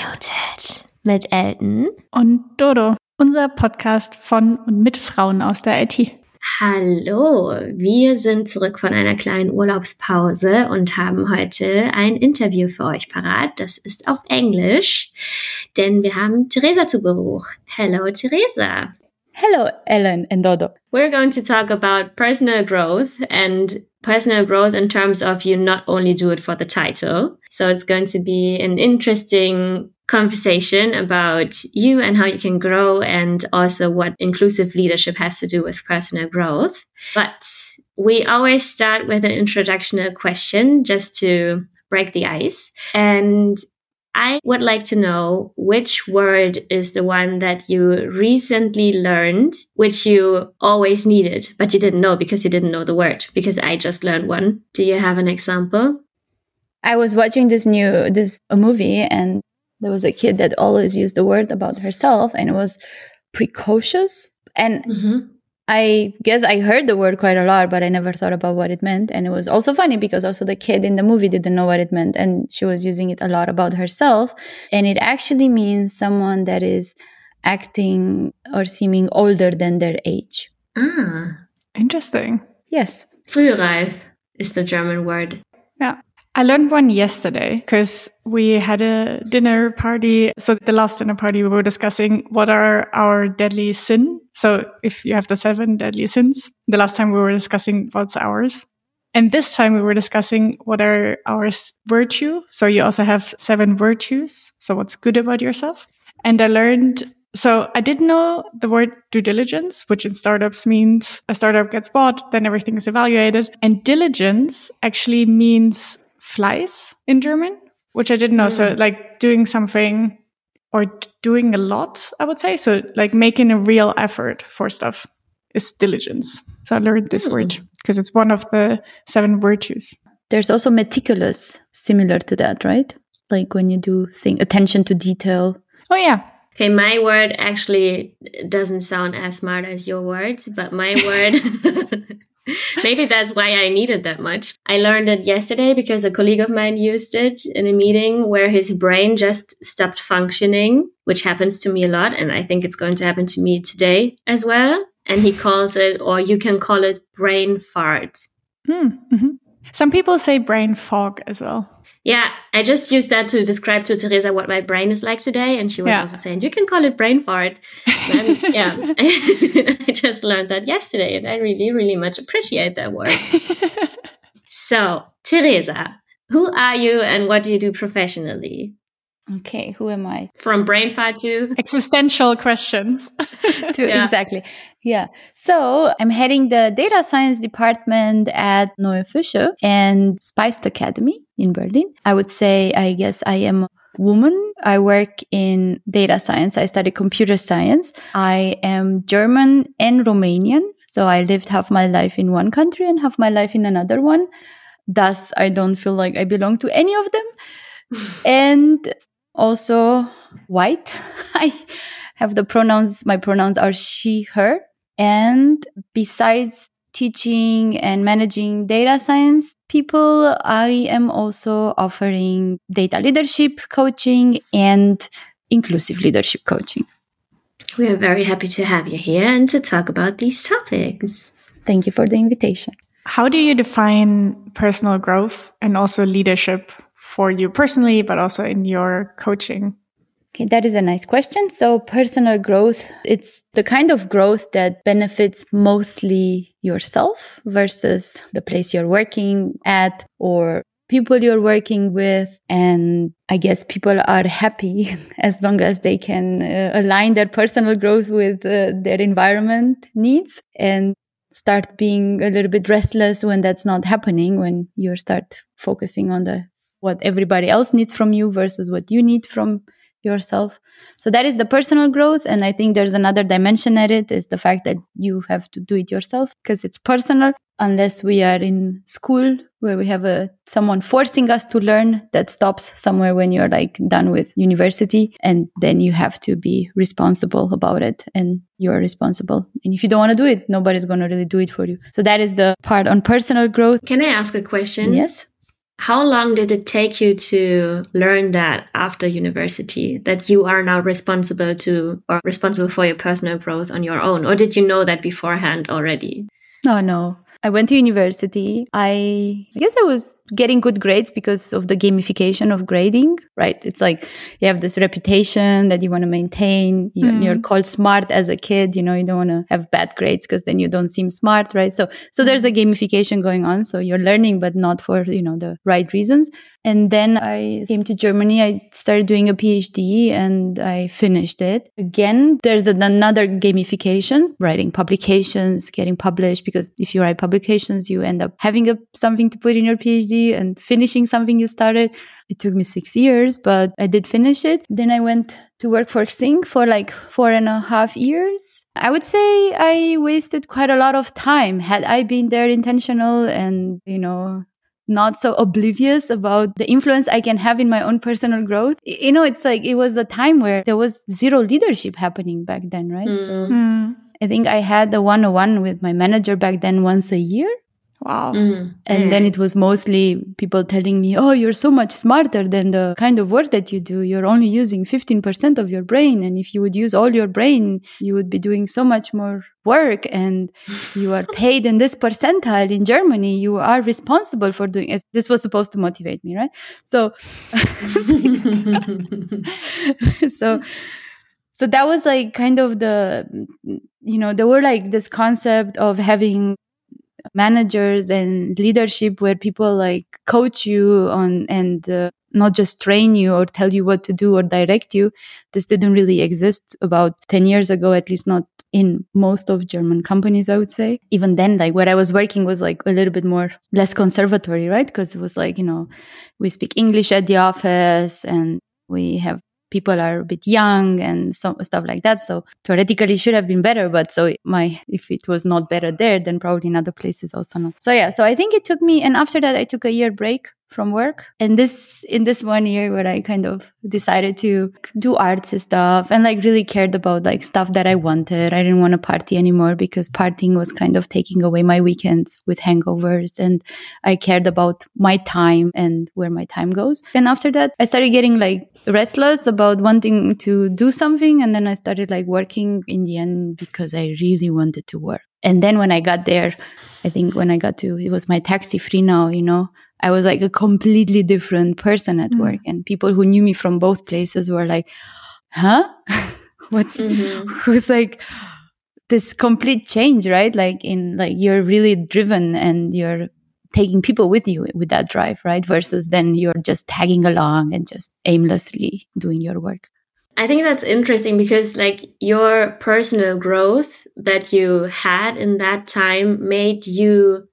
Unmuted mit Elton und Dodo, unser Podcast von und mit Frauen aus der IT. Hallo, wir sind zurück von einer kleinen Urlaubspause und haben heute ein Interview für euch parat. Das ist auf Englisch, denn wir haben Theresa zu Besuch. Hello, Theresa. Hello, Ellen and Dodo. We're going to talk about personal growth and personal growth in terms of you not only do it for the title. So it's going to be an interesting conversation about you and how you can grow and also what inclusive leadership has to do with personal growth. But we always start with an introductional question just to break the ice. And I would like to know which word is the one that you recently learned, which you always needed, but you didn't know because you didn't know the word, because I just learned one. Do you have an example? I was watching this new this a movie and there was a kid that always used the word about herself and it was precocious and mm-hmm. I guess I heard the word quite a lot, but I never thought about what it meant. And it was also funny because also the kid in the movie didn't know what it meant. And she was using it a lot about herself. And it actually means someone that is acting or seeming older than their age. Ah, interesting. Yes. Frühreif is the German word. Yeah. I learned one yesterday because we had a dinner party. So the last dinner party, we were discussing what are our deadly sin. So if you have the seven deadly sins, the last time we were discussing what's ours. And this time we were discussing what are our virtue. So you also have seven virtues. So what's good about yourself? And I learned so I didn't know the word due diligence, which in startups means a startup gets bought, then everything is evaluated. And diligence actually means Fleiß in German, which I didn't know. Mm. So like doing something or doing a lot, I would say. So like making a real effort for stuff is diligence. So I learned this mm. word because it's one of the seven virtues. There's also meticulous, similar to that, right? Like when you do thing attention to detail. Oh yeah. Okay, my word actually doesn't sound as smart as your words, but my word Maybe that's why I needed that much. I learned it yesterday because a colleague of mine used it in a meeting where his brain just stopped functioning, which happens to me a lot. And I think it's going to happen to me today as well. And he calls it, or you can call it brain fart. Hmm, mm-hmm. Some people say brain fog as well. Yeah, I just used that to describe to Tereza what my brain is like today. And she was yeah. also saying, you can call it brain fart. And yeah, I just learned that yesterday and I really, really much appreciate that word. so, Tereza, who are you and what do you do professionally? Okay, who am I? From brain fart to existential questions. to yeah. exactly. Yeah. So I'm heading the data science department at neuefische and Spiced Academy in Berlin. I would say I guess I am a woman. I work in data science. I study computer science. I am German and Romanian. So I lived half my life in one country and half my life in another one. Thus, I don't feel like I belong to any of them. and also white. I have the pronouns, my pronouns are she, her. And besides teaching and managing data science people, I am also offering data leadership coaching and inclusive leadership coaching. We are very happy to have you here and to talk about these topics. Thank you for the invitation. How do you define personal growth and also leadership for you personally, but also in your coaching? Okay, that is a nice question. So personal growth, it's the kind of growth that benefits mostly yourself versus the place you're working at or people you're working with. And I guess people are happy as long as they can uh, align their personal growth with uh, their environment needs and start being a little bit restless when that's not happening, when you start focusing on the what everybody else needs from you versus what you need from yourself. So that is the personal growth and i think there's another dimension at it is the fact that you have to do it yourself because it's personal unless we are in school where we have a someone forcing us to learn that stops somewhere when you're like done with university and then you have to be responsible about it and you're responsible. And if you don't want to do it nobody's going to really do it for you. So that is the part on personal growth. Can i ask a question? Yes How long did it take you to learn that after university that you are now responsible to or responsible for your personal growth on your own? Or did you know that beforehand already? No, no. I went to university. I, I guess I was getting good grades because of the gamification of grading, right? It's like you have this reputation that you want to maintain. You, mm. You're called smart as a kid. You know, you don't want to have bad grades because then you don't seem smart, right? So, so there's a gamification going on. So you're learning, but not for, you know, the right reasons. And then I came to Germany. I started doing a PhD and I finished it. Again, there's another gamification, writing publications, getting published, because if you write publications, you end up having a, something to put in your PhD and finishing something you started. It took me six years, but I did finish it. Then I went to work for Xing for like four and a half years. I would say I wasted quite a lot of time. Had I been there intentional and, you know, not so oblivious about the influence I can have in my own personal growth. You know, it's like it was a time where there was zero leadership happening back then, right? Mm. So mm. I think I had the one on one with my manager back then once a year. Wow. Mm. And mm. then it was mostly people telling me, oh, you're so much smarter than the kind of work that you do. You're only using 15% of your brain. And if you would use all your brain, you would be doing so much more work. And you are paid in this percentile in Germany. You are responsible for doing it. This was supposed to motivate me, right? So, so, so that was like kind of the, you know, there were like this concept of having managers and leadership where people like coach you on and uh, not just train you or tell you what to do or direct you. This didn't really exist about 10 years ago at least not in most of german companies i would say. Even then like where i was working was like a little bit more less conservatory right? Because it was like you know we speak english at the office and we have people are a bit young and so, stuff like that. So theoretically should have been better, but so my if it was not better there, then probably in other places also not. So yeah, so I think it took me, and after that I took a year break from work. And this in this one year where i kind of decided to do arts and stuff and like really cared about like stuff that i wanted. I didn't want to party anymore because partying was kind of taking away my weekends with hangovers and i cared about my time and where my time goes. And after that i started getting like restless about wanting to do something and then i started like working in the end because i really wanted to work. And then when i got there i think when i got to it was mytaxi free now you know I was like a completely different person at mm. work. And people who knew me from both places were like, huh? What's, mm-hmm. who's like, this complete change, right? Like in, like, you're really driven and you're taking people with you with that drive, right? Versus then you're just tagging along and just aimlessly doing your work. I think that's interesting because like your personal growth that you had in that time made you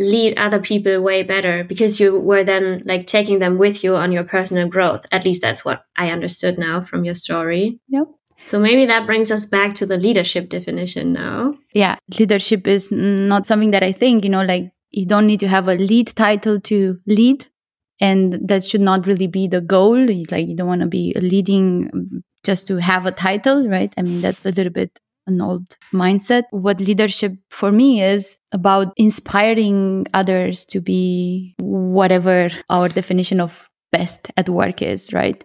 lead other people way better because you were then like taking them with you on your personal growth. At least that's what I understood now from your story. Yep. So maybe that brings us back to the leadership definition now. Yeah, leadership is not something that I think, you know, like you don't need to have a lead title to lead. And that should not really be the goal. Like you don't want to be leading just to have a title, right? I mean, that's a little bit an old mindset. What leadership for me is about inspiring others to be whatever our definition of best at work is, right?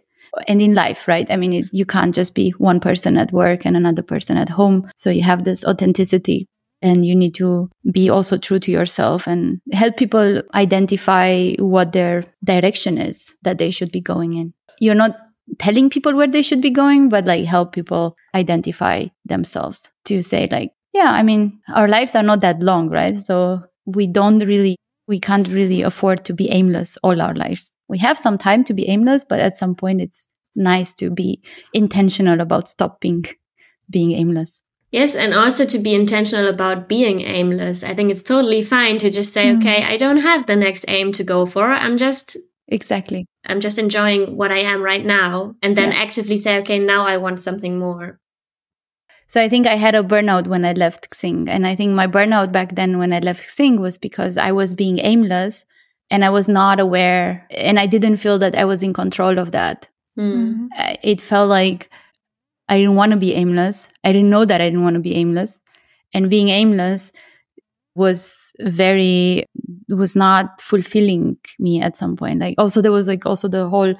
And in life, right? I mean, it, you can't just be one person at work and another person at home. So you have this authenticity and you need to be also true to yourself and help people identify what their direction is that they should be going in. You're not telling people where they should be going, but like help people identify themselves to say, like, yeah, I mean, our lives are not that long, right? So we don't really, we can't really afford to be aimless all our lives. We have some time to be aimless, but at some point it's nice to be intentional about stopping being aimless. Yes, and also to be intentional about being aimless. I think it's totally fine to just say, mm. okay, I don't have the next aim to go for. I'm just Exactly. I'm just enjoying what I am right now and then yeah. actively say, okay, now I want something more. So I think I had a burnout when I left Xing. And I think my burnout back then when I left Xing was because I was being aimless and I was not aware and I didn't feel that I was in control of that. Mm. It felt like I didn't want to be aimless. I didn't know that I didn't want to be aimless. And being aimless was very it was not fulfilling me at some point. Like also there was like also the whole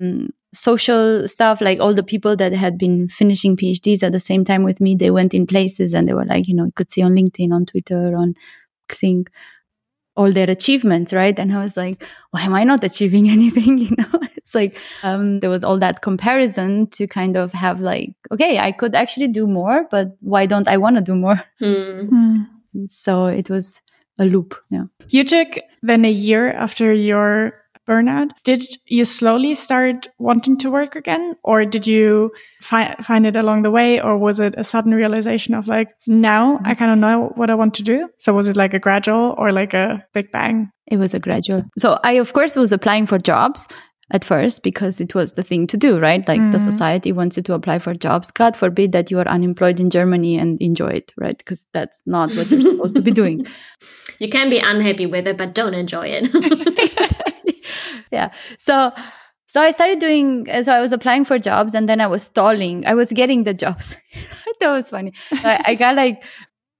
um, social stuff, like all the people that had been finishing PhDs at the same time with me, they went in places and they were like, you know, you could see on LinkedIn, on Twitter, on Xing, all their achievements, right? And I was like, why am I not achieving anything? You know, it's like um, there was all that comparison to kind of have like, okay, I could actually do more, but why don't I want to do more? Mm. So it was a loop. Yeah. You took then a year after your burnout. Did you slowly start wanting to work again, or did you fi find it along the way, or was it a sudden realization of like, now mm-hmm. I kind of know what I want to do? So was it like a gradual or like a big bang? It was a gradual. So I, of course, was applying for jobs at first because it was the thing to do, right? Like mm. the society wants you to apply for jobs. God forbid that you are unemployed in Germany and enjoy it, right? Because that's not what you're supposed to be doing. You can be unhappy with it, but don't enjoy it. yeah. So so I started doing so I was applying for jobs and then I was stalling. I was getting the jobs. that was funny. I, I got like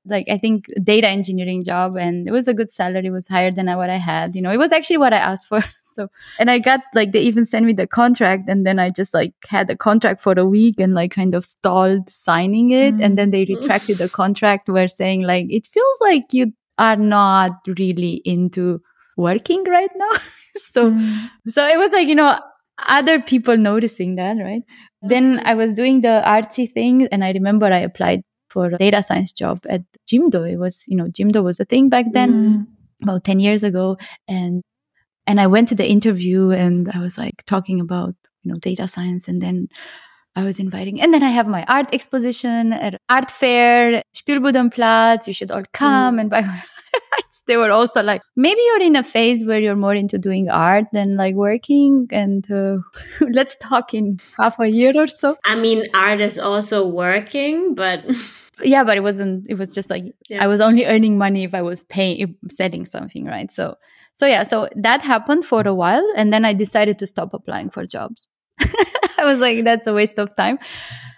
like I think data engineering job and it was a good salary, it was higher than what I had. You know, it was actually what I asked for. So and I got like they even sent me the contract and then I just like had the contract for a week and like kind of stalled signing it. Mm. And then they retracted the contract where saying like it feels like you are not really into working right now. so mm. so it was like, you know, other people noticing that, right? Then I was doing the artsy thing and I remember I applied for a data science job at Jimdo. It was, you know, Jimdo was a thing back then, mm. about 10 years ago. And and I went to the interview and I was like talking about, you know, data science and then I was inviting, and then I have my art exposition at art fair, Spielbudenplatz. You should all come mm. and buy. They were also like, maybe you're in a phase where you're more into doing art than like working, and uh, let's talk in half a year or so. I mean, art is also working, but yeah, but it wasn't. It was just like yeah. I was only earning money if I was paying, selling something, right? So so yeah, so that happened for a while. And then I decided to stop applying for jobs. I was like, that's a waste of time.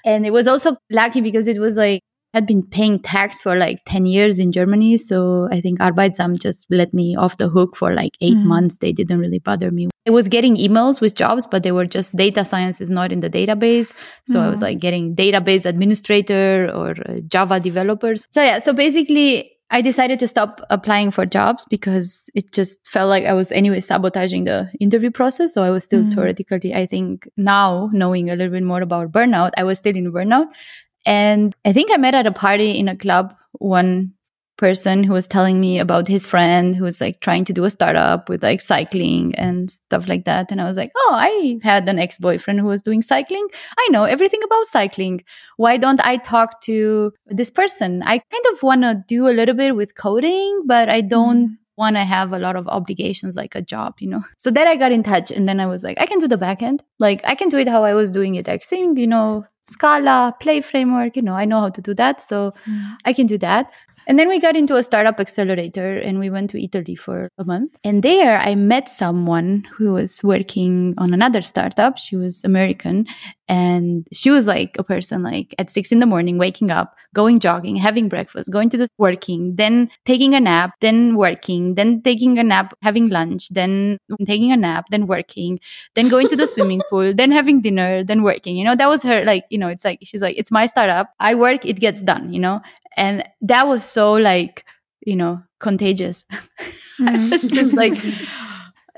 And it was also lucky because it was like, I had been paying tax for like 10 years in Germany. So I think Arbeitsamt just let me off the hook for like 8 mm. months. They didn't really bother me. I was getting emails with jobs, but they were just data science is not in the database. So mm. I was hmm. like getting database administrator or uh, Java developers. So yeah, so basically I decided to stop applying for jobs because it just felt like I was anyway sabotaging the interview process. So I was still mm. theoretically, I think now knowing a little bit more about burnout, I was still in burnout. And I think I met at a party in a club one person who was telling me about his friend who was like trying to do a startup with like cycling and stuff like that. And I was like, oh, I had an ex boyfriend who was doing cycling. I know everything about cycling. Why don't I talk to this person? I kind of want to do a little bit with coding, but I don't. Mm. Want to have a lot of obligations like a job, you know. So then I got in touch, and then I was like, I can do the backend. Like I can do it how I was doing it, like Xing, you know, Scala, Play framework, you know, I know how to do that. So mm. I can do that. And then we got into a startup accelerator and we went to Italy for a month. And there I met someone who was working on another startup. She was American and she was like a person like at six in the morning, waking up, going jogging, having breakfast, going to the working, then taking a nap, then working, then taking a nap, having lunch, then taking a nap, then working, then going to the swimming pool, then having dinner, then working. You know, that was her like, you know, it's like, she's like, it's my startup. I work, it gets done, you know? And that was so like you know contagious mm. it's just like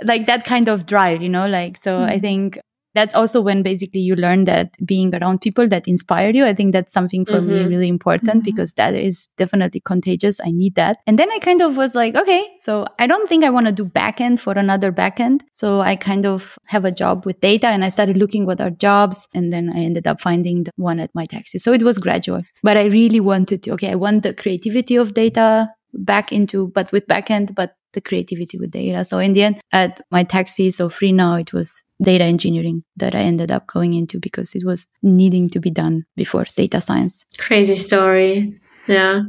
like that kind of drive you know like so i think that's also when basically you learn that being around people that inspire you. I think that's something for mm-hmm. me really important mm-hmm. because that is definitely contagious. I need that. And then i kind of was like okay so i don't think i want to do backend for another backend so i kind of have a job with data and i started looking what are jobs and then i ended up finding the one at mytaxi. So it was gradual. But i really wanted to okay i want the creativity of data back into but with backend but the creativity with data. So in the end at mytaxi so free now it was data engineering that I ended up going into because it was needing to be done before data science. Crazy story. Yeah.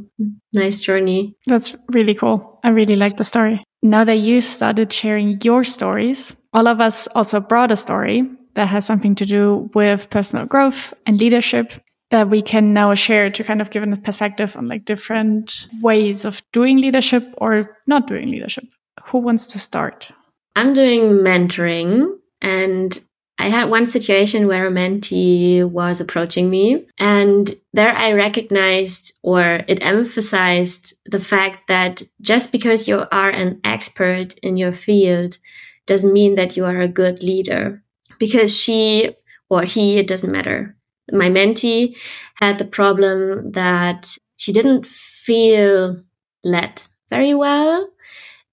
Nice journey. That's really cool. I really like the story. Now that you started sharing your stories, all of us also brought a story that has something to do with personal growth and leadership that we can now share to kind of give a perspective on like different ways of doing leadership or not doing leadership. who wants to start? I'm doing mentoring and I had one situation where a mentee was approaching me and there I recognized or it emphasized the fact that just because you are an expert in your field doesn't mean that you are a good leader because she or he, it doesn't matter. My mentee had the problem that she didn't feel led very well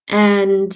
and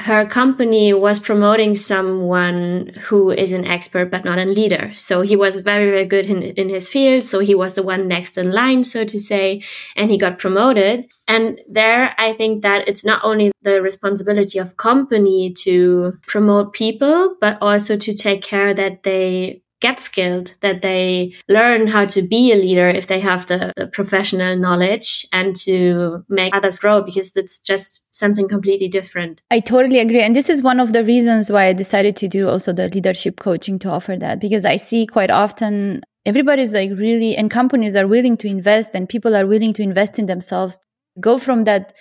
her company was promoting someone who is an expert but not a leader. So he was very, very good in, in his field. So he was the one next in line, so to say, and he got promoted. And there, I think that it's not only the responsibility of company to promote people, but also to take care that they get skilled, that they learn how to be a leader if they have the, the, professional knowledge and to make others grow because it's just something completely different. I totally agree. And this is one of the reasons why I decided to do also the leadership coaching to offer that because I see quite often everybody's like really, and companies are willing to invest and people are willing to invest in themselves, go from that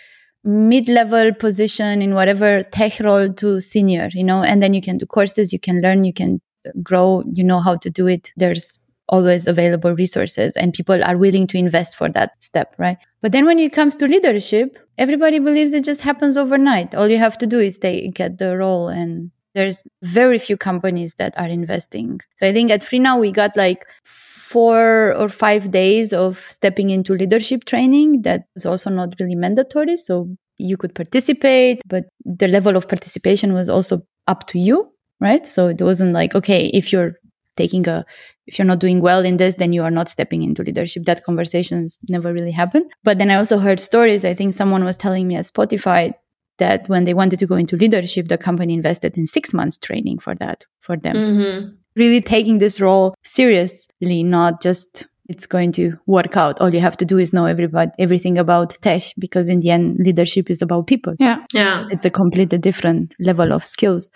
mid-level position in whatever tech role to senior you know and then you can do courses you can learn you can grow, you know how to do it. There's always available resources and people are willing to invest for that step, right? But then when it comes to leadership, everybody believes it just happens overnight. All you have to do is they get the role and there's very few companies that are investing. So I think at Freenow we got like four or five days of stepping into leadership training that is also not really mandatory. So you could participate, but the level of participation was also up to you right? So it wasn't like, okay, if you're taking a, if you're not doing well in this, then you are not stepping into leadership. That conversations never really happened. But then I also heard stories. I think someone was telling me at Spotify that when they wanted to go into leadership, the company invested in six months training for that, for them. Mm-hmm. Really taking this role seriously, not just it's going to work out. All you have to do is know everybody, everything about tech, because in the end, leadership is about people. Yeah. Yeah. It's a completely different level of skills.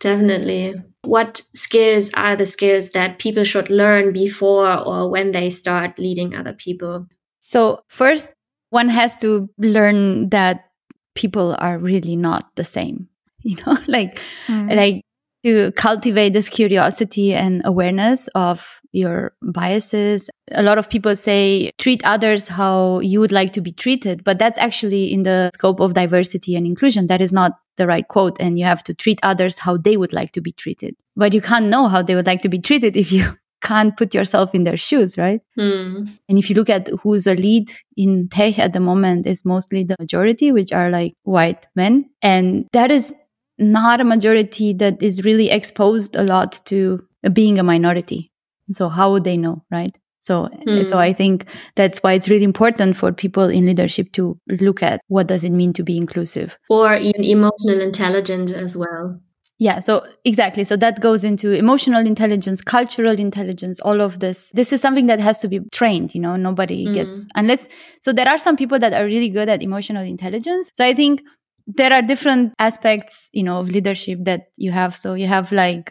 Definitely. What skills are the skills that people should learn before or when they start leading other people? So, first, one has to learn that people are really not the same. You know, like, mm. like to cultivate this curiosity and awareness of your biases. A lot of people say treat others how you would like to be treated, but that's actually in the scope of diversity and inclusion. That is not the right quote and you have to treat others how they would like to be treated. But you can't know how they would like to be treated if you can't put yourself in their shoes, right? Hmm. And if you look at who's a lead in tech at the moment, is mostly the majority, which are like white men. And that is not a majority that is really exposed a lot to being a minority. So how would they know, right? So, mm. so I think that's why it's really important for people in leadership to look at what does it mean to be inclusive, or even emotional intelligence as well. Yeah, so exactly. So that goes into emotional intelligence, cultural intelligence, all of this. This is something that has to be trained, you know, nobody mm. gets, unless, so there are some people that are really good at emotional intelligence. So I think there are different aspects, you know, of leadership that you have. So you have like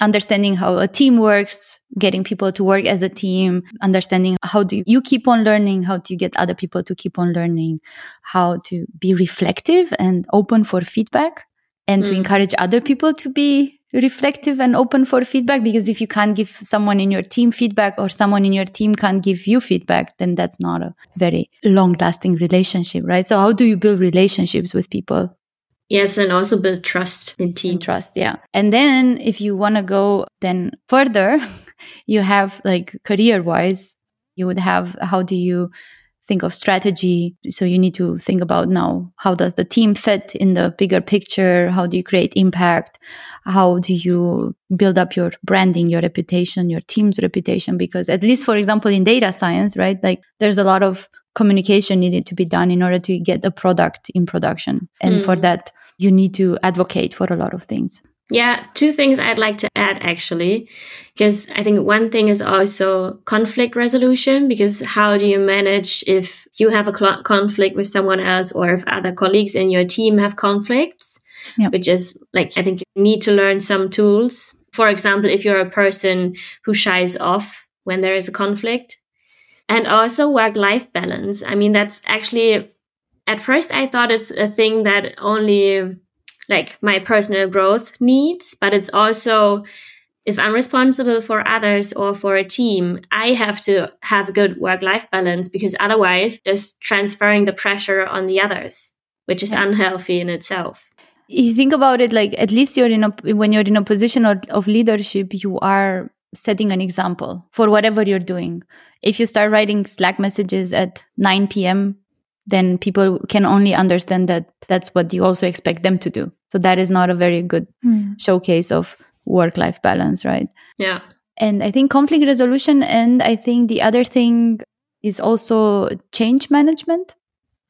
understanding how a team works, getting people to work as a team, understanding how do you keep on learning, how do you get other people to keep on learning, how to be reflective and open for feedback and mm. to encourage other people to be reflective and open for feedback because if you can't give someone in your team feedback or someone in your team can't give you feedback then that's not a very long lasting relationship right so how do you build relationships with people Yes, and also build trust in teams. And trust, yeah. And then if you want to go then further, you have like career wise, you would have how do you think of strategy? So you need to think about now how does the team fit in the bigger picture? How do you create impact? How do you build up your branding, your reputation, your team's reputation? Because at least, for example, in data science, right? Like there's a lot of communication needed to be done in order to get the product in production. And mm. for that, you need to advocate for a lot of things. Yeah, two things I'd like to add actually, because I think one thing is also conflict resolution, because how do you manage if you have a cl- conflict with someone else or if other colleagues in your team have conflicts, yeah. which is like, I think you need to learn some tools. For example, if you're a person who shies off when there is a conflict, and also work life balance. I mean, that's actually at first I thought it's a thing that only like my personal growth needs, but it's also if I'm responsible for others or for a team, I have to have a good work life balance because otherwise just transferring the pressure on the others, which is unhealthy in itself. You think about it like at least you're in a when you're in a position of, of leadership, you are setting an example for whatever you're doing. If you start writing Slack messages at 9 p.m., then people can only understand that that's what you also expect them to do. So that is not a very good mm. showcase of work life balance, right? Yeah. And I think conflict resolution. And I think the other thing is also change management.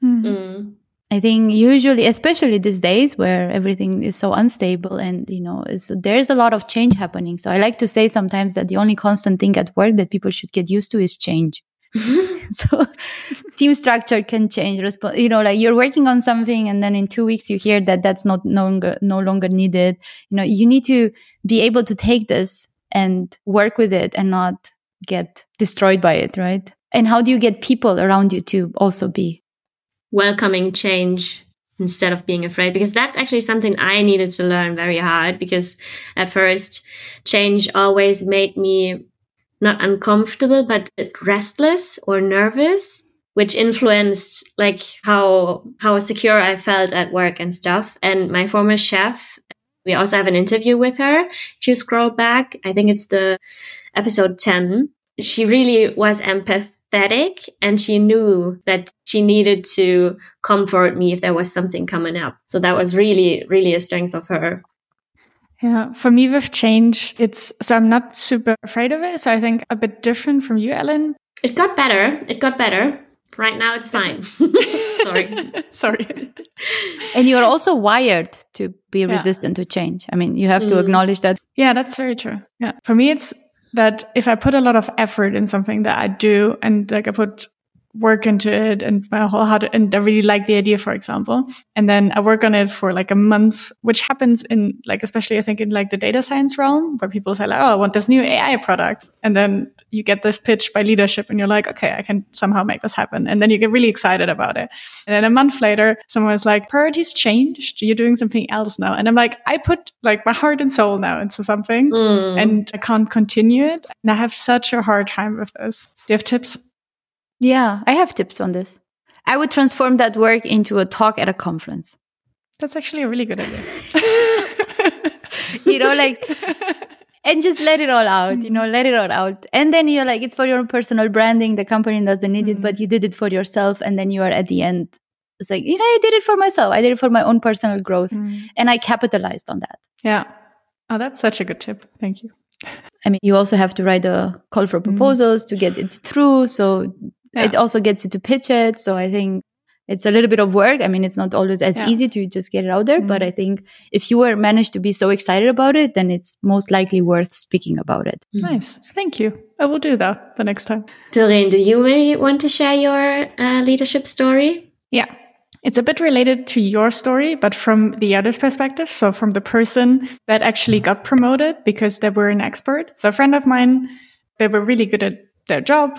Mm. Mm. I think usually, especially these days where everything is so unstable and, you know, there's a lot of change happening. So I like to say sometimes that the only constant thing at work that people should get used to is change. so team structure can change you know like you're working on something and then in two weeks you hear that that's not no longer no longer needed. You know you need to be able to take this and work with it and not get destroyed by it right? And how do you get people around you to also be welcoming change instead of being afraid? Because that's actually something I needed to learn very hard because at first change always made me not uncomfortable, but restless or nervous, which influenced like how, how secure I felt at work and stuff. And my former chef, we also have an interview with her. If you scroll back, I think it's the episode 10. She really was empathetic and she knew that she needed to comfort me if there was something coming up. So that was really, really a strength of her. Yeah, for me with change, it's so I'm not super afraid of it. So I think a bit different from you, Ellen. It got better. It got better. Right now, it's fine. Sorry. Sorry. And you're also wired to be yeah. resistant to change. I mean, you have mm. to acknowledge that. Yeah, that's very true. Yeah. For me, it's that if I put a lot of effort in something that I do and like I put work into it and my whole heart and I really like the idea, for example. And then I work on it for like a month, which happens in like, especially I think in like the data science realm where people say like, Oh, I want this new AI product. And then you get this pitch by leadership and you're like, okay, I can somehow make this happen. And then you get really excited about it. And then a month later, someone is like, priorities changed. You're doing something else now. And I'm like, I put like my heart and soul now into something mm. and I can't continue it. And I have such a hard time with this. Do you have tips? Yeah, I have tips on this. I would transform that work into a talk at a conference. That's actually a really good idea. you know, like, and just let it all out, you know, let it all out. And then you're like, it's for your own personal branding. The company doesn't need it, but mm-hmm. you did it for yourself. And then you are at the end. It's like, you know, I did it for myself. I did it for my own personal growth. Mm. And I capitalized on that. Yeah. Oh, that's such a good tip. Thank you. I mean, you also have to write a call for mm-hmm. proposals mm. to get it through. So yeah. it also gets you to pitch it. So I think it's a little bit of work. I mean, it's not always as yeah. easy to just get it out there, mm-hmm. but I think if you were managed to be so excited about it, then it's most likely worth speaking about it. Mm-hmm. Nice. Thank you. I will do that the next time. Doreen, do you may want to share your uh, leadership story? Yeah. It's a bit related to your story, but from the other perspective. So from the person that actually got promoted because they were an expert. So a friend of mine, they were really good at their job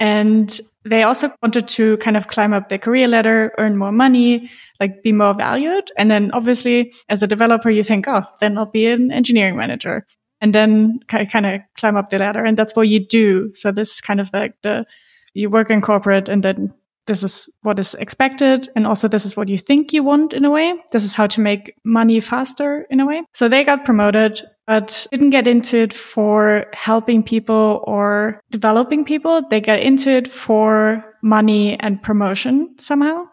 and they also wanted to kind of climb up their career ladder, earn more money, like be more valued. And then obviously as a developer, you think, oh, then I'll be an engineering manager and then kind of climb up the ladder. And that's what you do. So this is kind of like the, you work in corporate and then this is what is expected. And also this is what you think you want in a way. This is how to make money faster in a way. So they got promoted but didn't get into it for helping people or developing people. They got into it for money and promotion somehow.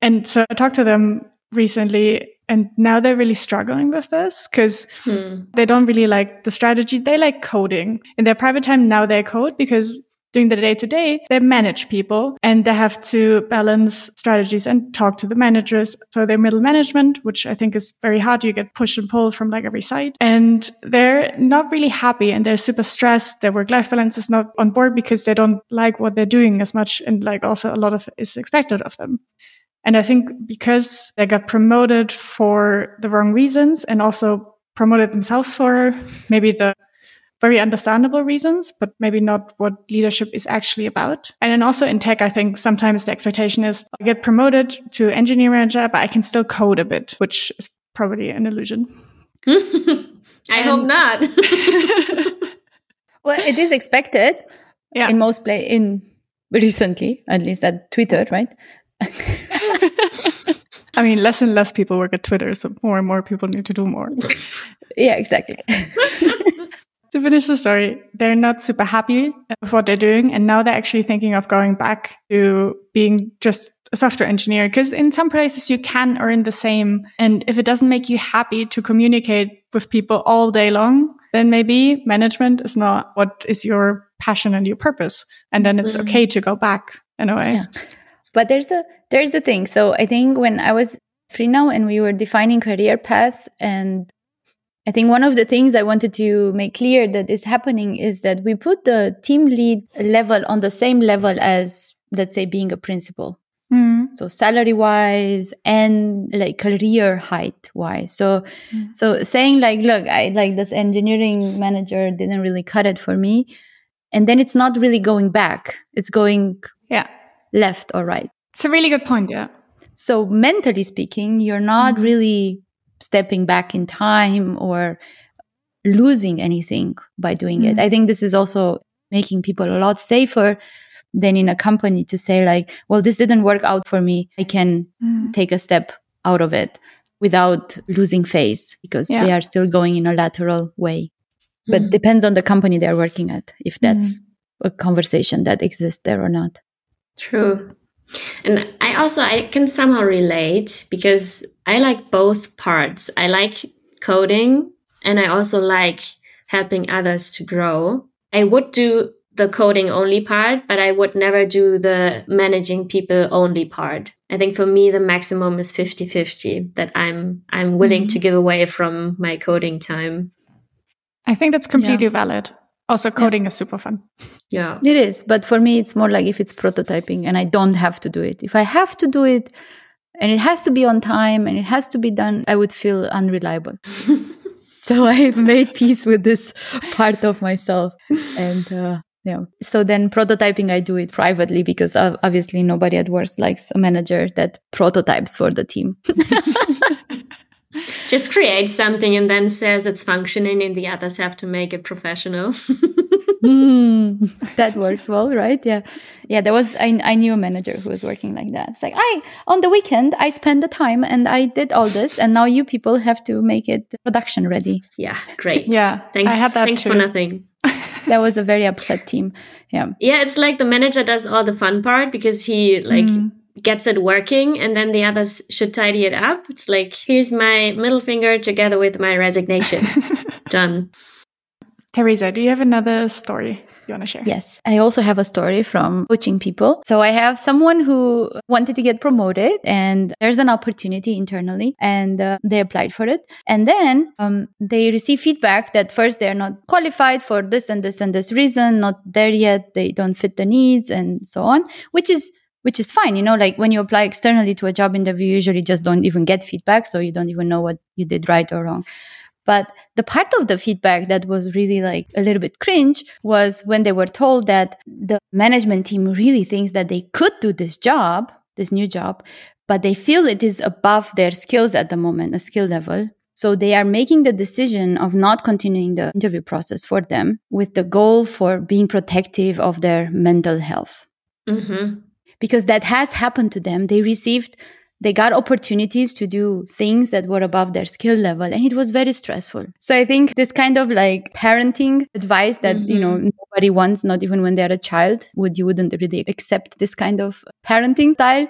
And so I talked to them recently and now they're really struggling with this because hmm. they don't really like the strategy. They like coding in their private time. Now they code because doing the day to day, they manage people and they have to balance strategies and talk to the managers. So they're middle management, which I think is very hard. You get push and pull from like every side and they're not really happy and they're super stressed. Their work life balance is not on board because they don't like what they're doing as much. And like also a lot of is expected of them. And I think because they got promoted for the wrong reasons and also promoted themselves for maybe the very understandable reasons, but maybe not what leadership is actually about. And then also in tech, I think sometimes the expectation is I get promoted to engineer manager, but I can still code a bit, which is probably an illusion. I hope not. well, it is expected. Yeah. In most play in recently, at least at Twitter, right? I mean, less and less people work at Twitter, so more and more people need to do more. yeah, exactly. To finish the story, they're not super happy with what they're doing. And now they're actually thinking of going back to being just a software engineer. Because in some places you can earn the same. And if it doesn't make you happy to communicate with people all day long, then maybe management is not what is your passion and your purpose. And then it's mm-hmm. okay to go back in a way. Yeah. But there's a there's the thing. So I think when I was free now and we were defining career paths and I think one of the things I wanted to make clear that is happening is that we put the team lead level on the same level as, let's say, being a principal. Mm. So salary wise and like career height wise. So, mm. so saying like, look, I like this engineering manager didn't really cut it for me. And then it's not really going back. It's going yeah left or right. It's a really good point. Yeah. So mentally speaking, you're not mm. really stepping back in time or losing anything by doing mm-hmm. it. I think this is also making people a lot safer than in a company to say like, well, this didn't work out for me. I can mm. take a step out of it without losing face because yeah. they are still going in a lateral way. Mm. But depends on the company they're working at if that's mm. a conversation that exists there or not. True. And I also I can somehow relate because I like both parts. I like coding and I also like helping others to grow. I would do the coding only part, but I would never do the managing people only part. I think for me the maximum is 50-50 that I'm I'm willing mm-hmm. to give away from my coding time. I think that's completely yeah. valid. Also, coding yeah. is super fun. Yeah. It is. But for me, it's more like if it's prototyping and I don't have to do it. If I have to do it and it has to be on time and it has to be done, I would feel unreliable. so I've made peace with this part of myself. And, uh, yeah. So then prototyping, I do it privately because obviously nobody at work likes a manager that prototypes for the team. just create something and then says it's functioning and the others have to make it professional mm, that works well right? Yeah. Yeah there was I, I knew a manager who was working like that. It's like i on the weekend i spent the time and i did all this and now you people have to make it production ready. Yeah great. Yeah thanks I had that thanks too. for nothing. That was a very upset team. Yeah. Yeah it's like the manager does all the fun part because he like mm. gets it working and then the others should tidy it up. It's like, here's my middle finger together with my resignation. Done. Tereza, do you have another story? You want to share? Yes. I also have a story from coaching people. So I have someone who wanted to get promoted and there's an opportunity internally and uh, they applied for it. And then um, they receive feedback that first they're not qualified for this and this and this reason, not there yet. They don't fit the needs and so on, which is which is fine. You know, like when you apply externally to a job interview, you usually just don't even get feedback. So you don't even know what you did right or wrong. But the part of the feedback that was really like a little bit cringe was when they were told that the management team really thinks that they could do this job, this new job, but they feel it is above their skills at the moment, a skill level. So they are making the decision of not continuing the interview process for them with the goal for being protective of their mental health. Mm-hmm because that has happened to them. They received, they got opportunities to do things that were above their skill level and it was very stressful. So I think this kind of like parenting advice that, mm-hmm. you know, mm-hmm. nobody wants, not even when they're a child, would you wouldn't really accept this kind of parenting style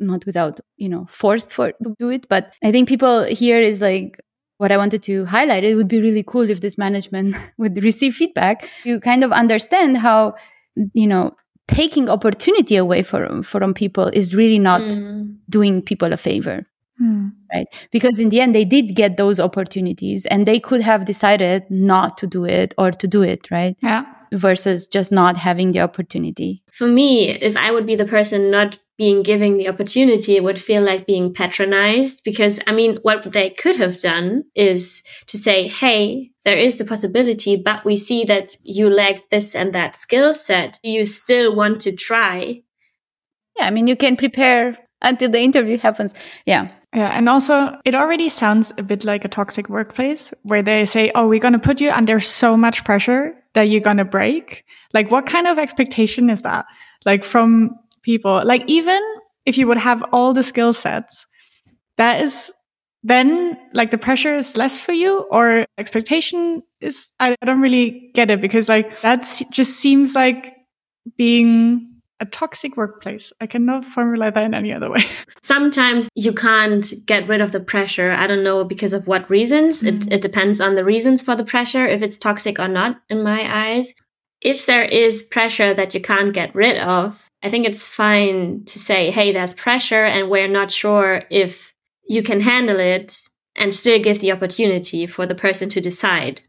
not without you know forced for to do it but i think people here is like what I wanted to highlight, it would be really cool if this management would receive feedback. You kind of understand how, you know, taking opportunity away from from people is really not mm. doing people a favor mm. right because in the end they did get those opportunities and they could have decided not to do it or to do it right yeah versus just not having the opportunity for me if i would be the person not being given the opportunity would feel like being patronized because I mean, what they could have done is to say, Hey, there is the possibility, but we see that you lack this and that skill set. You still want to try. Yeah. I mean, you can prepare until the interview happens. Yeah. Yeah. And also, it already sounds a bit like a toxic workplace where they say, Oh, we're going to put you under so much pressure that you're going to break. Like, what kind of expectation is that? Like, from people, like, even if you would have all the skill sets, that is then like the pressure is less for you or expectation is, I, I don't really get it because like that just seems like being a toxic workplace. I cannot formulate that in any other way. Sometimes you can't get rid of the pressure. I don't know because of what reasons. Mm. It, it depends on the reasons for the pressure, if it's toxic or not, in my eyes. If there is pressure that you can't get rid of, I think it's fine to say, hey, there's pressure and we're not sure if you can handle it and still give the opportunity for the person to decide.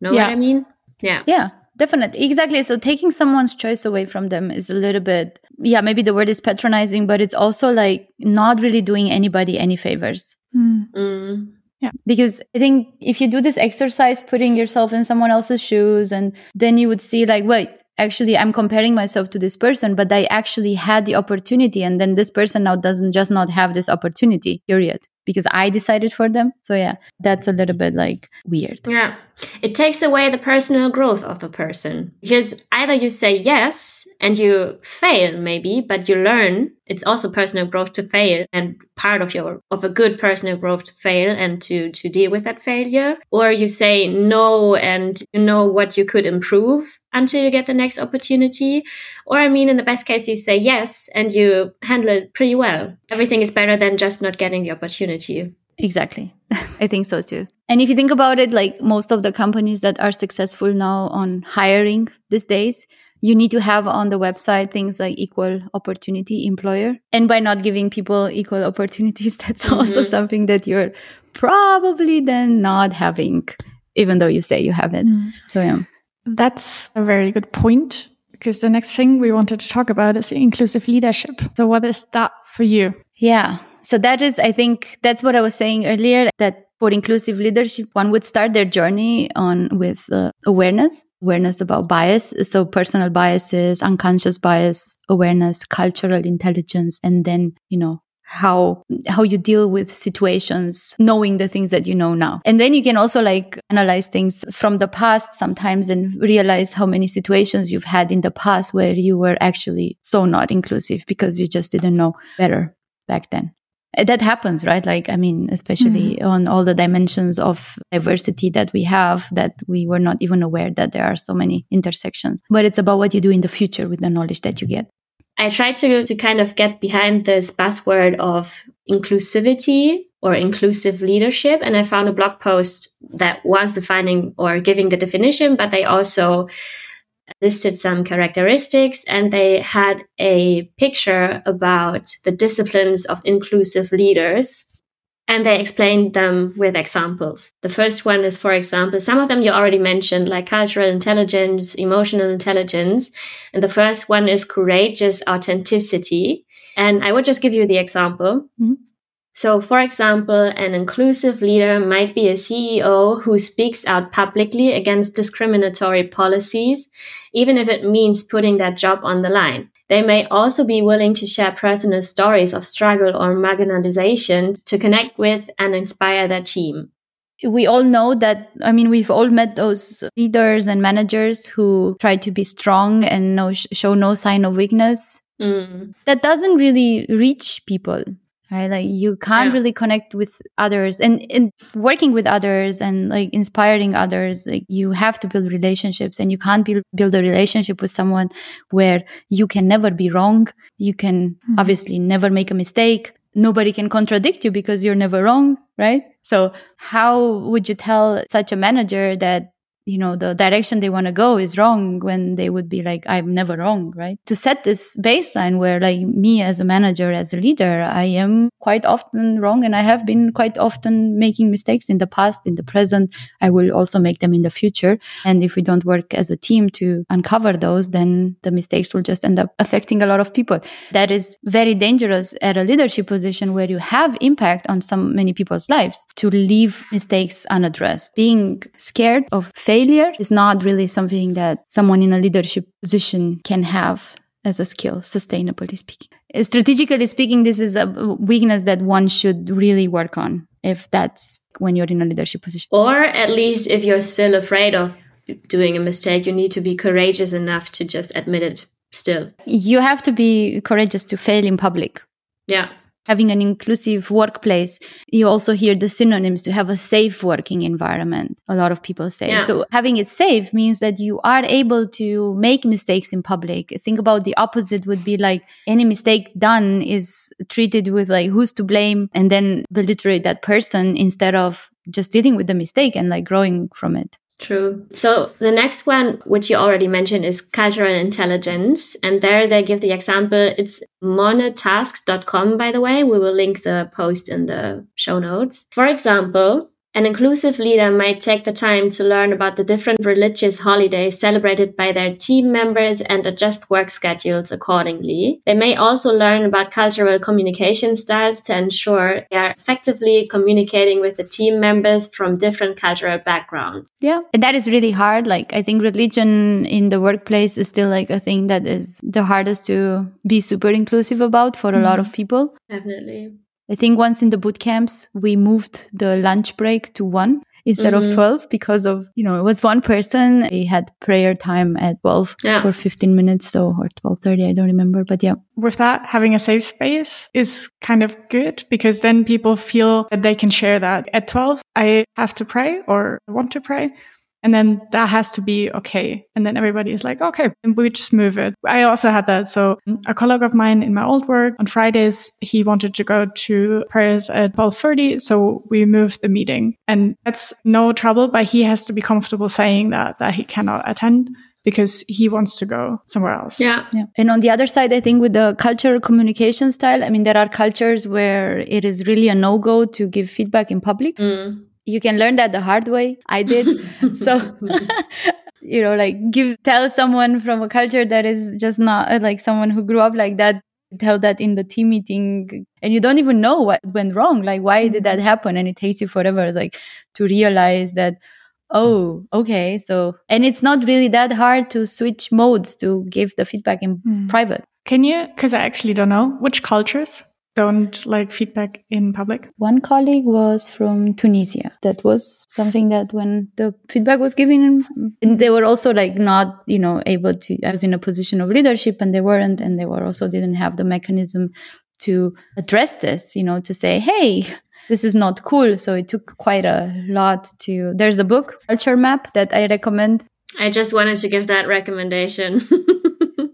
Know yeah. what I mean? Yeah. Yeah. Definitely. Exactly. So taking someone's choice away from them is a little bit, yeah, maybe the word is patronizing, but it's also like not really doing anybody any favors. Mm. Mm. Yeah. Because I think if you do this exercise, putting yourself in someone else's shoes, and then you would see, like, wait, actually, I'm comparing myself to this person, but I actually had the opportunity. And then this person now doesn't just not have this opportunity, period because I decided for them. So yeah, that's a little bit like weird. Yeah. It takes away the personal growth of the person because either you say yes and you fail maybe, but you learn. It's also personal growth to fail and part of your of a good personal growth to fail and to to deal with that failure. Or you say no and you know what you could improve until you get the next opportunity. Or I mean in the best case you say yes and you handle it pretty well. Everything is better than just not getting the opportunity. Exactly. I think so too. And if you think about it, like most of the companies that are successful now on hiring these days, you need to have on the website things like equal opportunity employer. And by not giving people equal opportunities, that's mm-hmm. also something that you're probably then not having, even though you say you have it. Mm. So, yeah. That's a very good point because the next thing we wanted to talk about is inclusive leadership. So, what is that for you? Yeah. So, that is, I think, that's what I was saying earlier that for inclusive leadership, one would start their journey on with uh, awareness, awareness about bias. So personal biases, unconscious bias, awareness, cultural intelligence, and then, you know, how how you deal with situations knowing the things that you know now and then you can also like analyze things from the past sometimes and realize how many situations you've had in the past where you were actually so not inclusive because you just didn't know better back then that happens right? Like i mean especially mm-hmm. on all the dimensions of diversity that we have that we were not even aware that there are so many intersections. But it's about what you do in the future with the knowledge that you get. I try to to kind of get behind this buzzword of inclusivity or inclusive leadership. And i found a blog post that was defining or giving the definition but they also listed some characteristics and they had a picture about the disciplines of inclusive leaders and they explained them with examples. The first one is, for example, some of them you already mentioned, like cultural intelligence, emotional intelligence. And the first one is courageous authenticity. And I would just give you the example. Mm-hmm. So, for example, an inclusive leader might be a CEO who speaks out publicly against discriminatory policies, even if it means putting their job on the line. They may also be willing to share personal stories of struggle or marginalization to connect with and inspire their team. We all know that, I mean, we've all met those leaders and managers who try to be strong and no, show no sign of weakness. Mm. That doesn't really reach people right like you can't yeah. really connect with others and, and working with others and like inspiring others like you have to build relationships and you can't build, build a relationship with someone where you can never be wrong you can mm-hmm. obviously never make a mistake nobody can contradict you because you're never wrong right so how would you tell such a manager that you know the direction they want to go is wrong when they would be like i'm never wrong right? To set this baseline where like me as a manager as a leader i am quite often wrong and i have been quite often making mistakes in the past in the present. I will also make them in the future. And if we don't work as a team to uncover those then the mistakes will just end up affecting a lot of people. That is very dangerous at a leadership position where you have impact on so many people's lives to leave mistakes unaddressed. Being scared of failure is not really something that someone in a leadership position can have as a skill, sustainably speaking. Strategically speaking, this is a weakness that one should really work on if that's when you're in a leadership position. Or at least if you're still afraid of doing a mistake, you need to be courageous enough to just admit it still. You have to be courageous to fail in public. Yeah having an inclusive workplace you also hear the synonyms to have a safe working environment a lot of people say. Yeah. so having it safe means that you are able to make mistakes in public. Think about the opposite would be like any mistake done is treated with like who's to blame and then belittle that person instead of just dealing with the mistake and like growing from it True. So the next one, which you already mentioned, is cultural intelligence. And there they give the example. It's monitask.com, by the way. We will link the post in the show notes. For example, an inclusive leader might take the time to learn about the different religious holidays celebrated by their team members and adjust work schedules accordingly. They may also learn about cultural communication styles to ensure they are effectively communicating with the team members from different cultural backgrounds. Yeah, and that is really hard. Like, I think religion in the workplace is still like a thing that is the hardest to be super inclusive about for a mm. lot of people. Definitely. I think once in the boot camps, we moved the lunch break to one instead mm-hmm. of 12 because of, you know, it was one person. He had prayer time at 12 yeah. for 15 minutes. So, or 12.30, I don't remember, but yeah. With that, having a safe space is kind of good because then people feel that they can share that. At 12, I have to pray or want to pray. And then that has to be okay. And then everybody is like, okay, and we just move it. I also had that. So a colleague of mine in my old work on Fridays, he wanted to go to prayers at 1230. So we moved the meeting and that's no trouble, but he has to be comfortable saying that, that he cannot attend because he wants to go somewhere else. Yeah. yeah. And on the other side, I think with the cultural communication style, I mean, there are cultures where it is really a no go to give feedback in public. Mm you can learn that the hard way. I did. so, you know, like give, tell someone from a culture that is just not uh, like someone who grew up like that, tell that in the team meeting and you don't even know what went wrong. Like, why did that mm-hmm. happen? And it takes you forever. It's like to realize that, oh, okay. So, and it's not really that hard to switch modes to give the feedback in mm. private. Can you, cause I actually don't know which cultures don't like feedback in public? One colleague was from Tunisia. That was something that when the feedback was given, mm, and they were also like not, you know, able to, I was in a position of leadership and they weren't, and they were also didn't have the mechanism to address this, you know, to say, hey, this is not cool. So it took quite a lot to, there's a book, Culture Map, that I recommend. I just wanted to give that recommendation.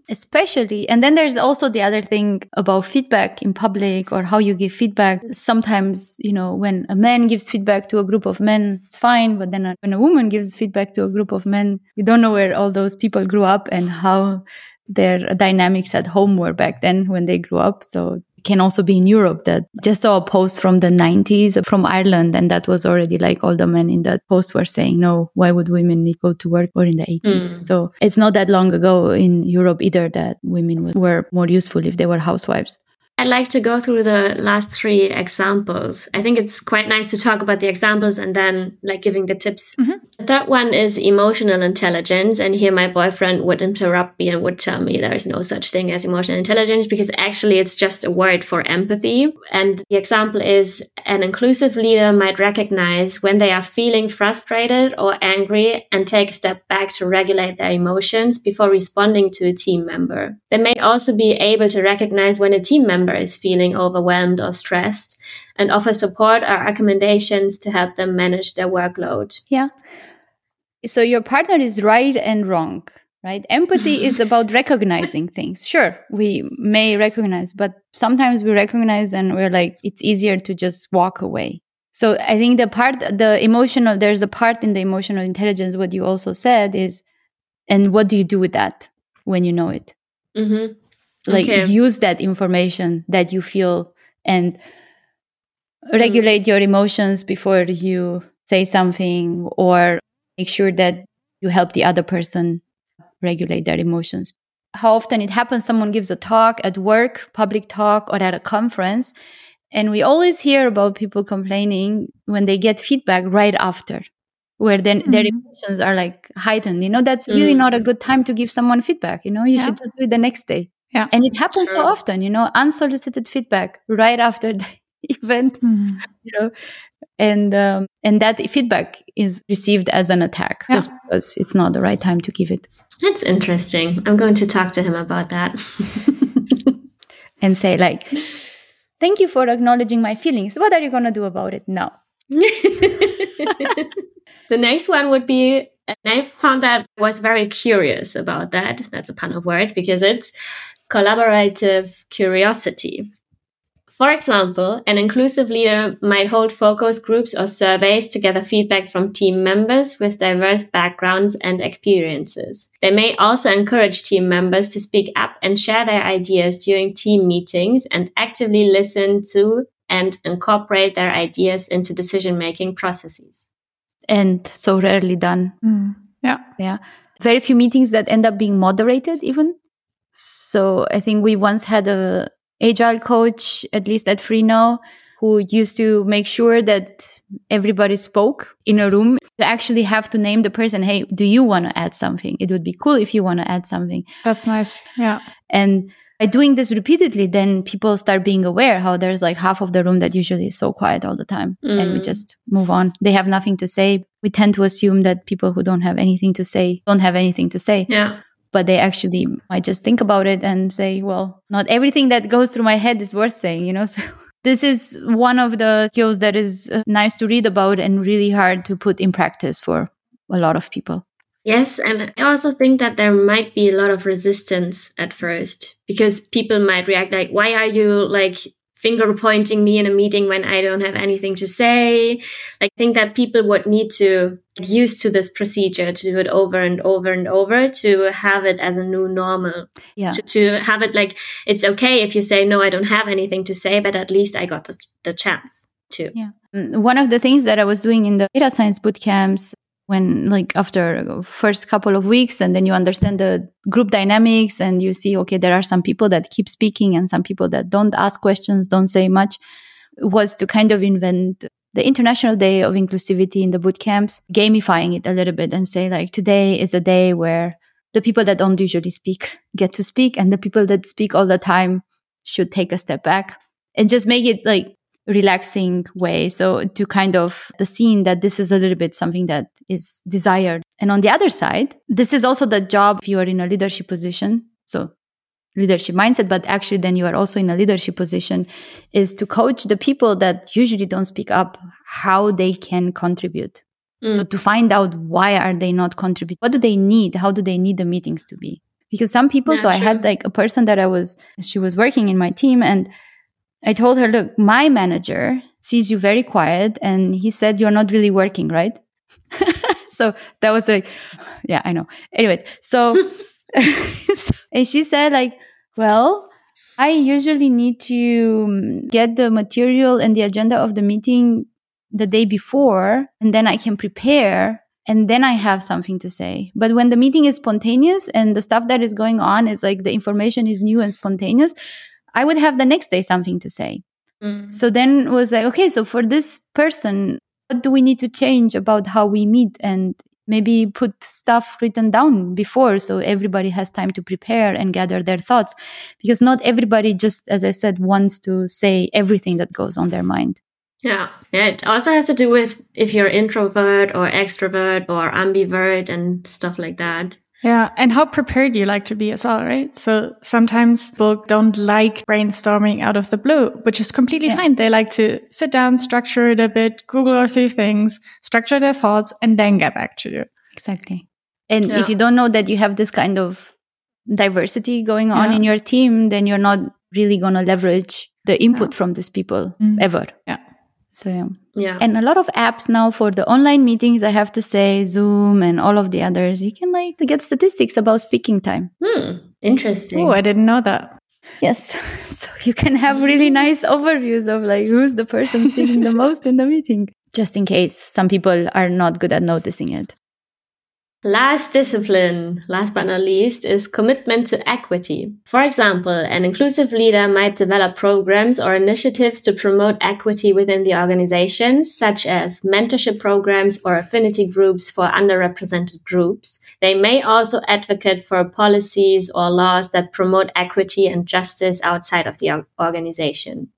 especially and then there's also the other thing about feedback in public or how you give feedback. Sometimes you know when a man gives feedback to a group of men it's fine but then when a woman gives feedback to a group of men you don't know where all those people grew up and how their dynamics at home were back then when they grew up. So can also be in Europe that just saw a post from the 90s from Ireland and that was already like all the men in that post were saying no why would women need to go to work or in the 80s mm. so it's not that long ago in Europe either that women were more useful if they were housewives I'd like to go through the last three examples. I think it's quite nice to talk about the examples and then like giving the tips. Mm-hmm. The third one is emotional intelligence. And here my boyfriend would interrupt me and would tell me there is no such thing as emotional intelligence because actually it's just a word for empathy. And the example is an inclusive leader might recognize when they are feeling frustrated or angry and take a step back to regulate their emotions before responding to a team member. They may also be able to recognize when a team member member is feeling overwhelmed or stressed and offer support or recommendations to help them manage their workload. Yeah. So your partner is right and wrong, right? Empathy is about recognizing things. Sure, we may recognize, but sometimes we recognize and we're like, it's easier to just walk away. So I think the part, the emotional, there's a part in the emotional intelligence, what you also said is, and what do you do with that when you know it? Mm-hmm. Like Okay. use that information that you feel and regulate your emotions before you say something or make sure that you help the other person regulate their emotions. How often it happens someone gives a talk at work, public talk, or at a conference, and we always hear about people complaining when they get feedback right after, where then their Mhm. emotions are like heightened. You know, that's really Mm. not a good time to give someone feedback. You know, you Yeah. should just do it the next day. Yeah. And it happens so often, you know, unsolicited feedback right after the event, Mm. you know, and um, and that feedback is received as an attack Yeah. just because it's not the right time to give it. That's interesting. I'm going to talk to him about that. and say like thank you for acknowledging my feelings what are you going to do about it now the next one would be, and I found that I was very curious about that. That's a pun of word because it's collaborative curiosity. For example, an inclusive leader might hold focus groups or surveys to gather feedback from team members with diverse backgrounds and experiences. They may also encourage team members to speak up and share their ideas during team meetings and actively listen to and incorporate their ideas into decision making processes. and so rarely done Mm. Yeah. yeah very few meetings that end up being moderated even so i think we once had a agile coach at least at freenow who used to make sure that everybody spoke in a room to actually have to name the person hey do you want to add something it would be cool if you want to add something That's nice. Yeah. And by doing this repeatedly, then people start being aware how there's like half of the room that usually is so quiet all the time. And we Mm. just move on. They have nothing to say. We tend to assume that people who don't have anything to say don't have anything to say, Yeah. But they actually might just think about it and say, well, not everything that goes through my head is worth saying, you know? So this is one of the skills that is uh, nice to read about and really hard to put in practice for a lot of people. Yes, and I also think that there might be a lot of resistance at first because people might react like, why are you like finger pointing me in a meeting when I don't have anything to say? I think that people would need to get used to this procedure, to do it over and over and over, to have it as a new normal. Yeah. To, to have it like, it's okay if you say, no, I don't have anything to say, but at least I got the, the chance to. Yeah. Mm, one of the things that I was doing in the data science boot camps when like after first couple of weeks and then you understand the group dynamics and you see okay there are some people that keep speaking and some people that don't ask questions don't say much was to kind of invent the international day of inclusivity in the boot camps gamifying it a little bit and say like today is a day where the people that don't usually speak get to speak and the people that speak all the time should take a step back and just make it like relaxing way. So to kind of the scene that this is a little bit something that is desired. And on the other side, this is also the job if you are in a leadership position. So leadership mindset, but actually then you are also in a leadership position is to coach the people that usually don't speak up how they can contribute. Mm. So to find out why are they not contributing? What do they need? How do they need the meetings to be? Because some people, so I had like a person that I was, she was working in my team and I told her, look, my manager sees you very quiet and he said you're not really working, right? so that was like, yeah, I know. Anyways, so, and she said, like, well, I usually need to um, get the material and the agenda of the meeting the day before, and then I can prepare and then I have something to say. But when the meeting is spontaneous and the stuff that is going on is like the information is new and spontaneous, I would have the next day something to say. Mm. So then it was like, okay, so for this person, what do we need to change about how we meet and maybe put stuff written down before so everybody has time to prepare and gather their thoughts? Because not everybody, just as I said, wants to say everything that goes on their mind. Yeah. Yeah. It also has to do with if you're introvert or extrovert or ambivert and stuff like that. Yeah, and how prepared you like to be as well, right? So sometimes people don't like brainstorming out of the blue, which is completely Yeah. fine. They like to sit down, structure it a bit, Google a few things, structure their thoughts, and then get back to you. Exactly. And Yeah. if you don't know that you have this kind of diversity going on Yeah. in your team, then you're not really going to leverage the input from these people Mm. ever. Yeah. So yeah. Yeah. And a lot of apps now for the online meetings, I have to say Zoom and all of the others, you can like get statistics about speaking time. Hmm. Interesting. Oh, I didn't know that. Yes. So you can have really nice overviews of like who's the person speaking the most in the meeting, just in case some people are not good at noticing it. Last discipline, last but not least, is commitment to equity. For example, an inclusive leader might develop programs or initiatives to promote equity within the organization, such as mentorship programs or affinity groups for underrepresented groups. They may also advocate for policies or laws that promote equity and justice outside of the organization.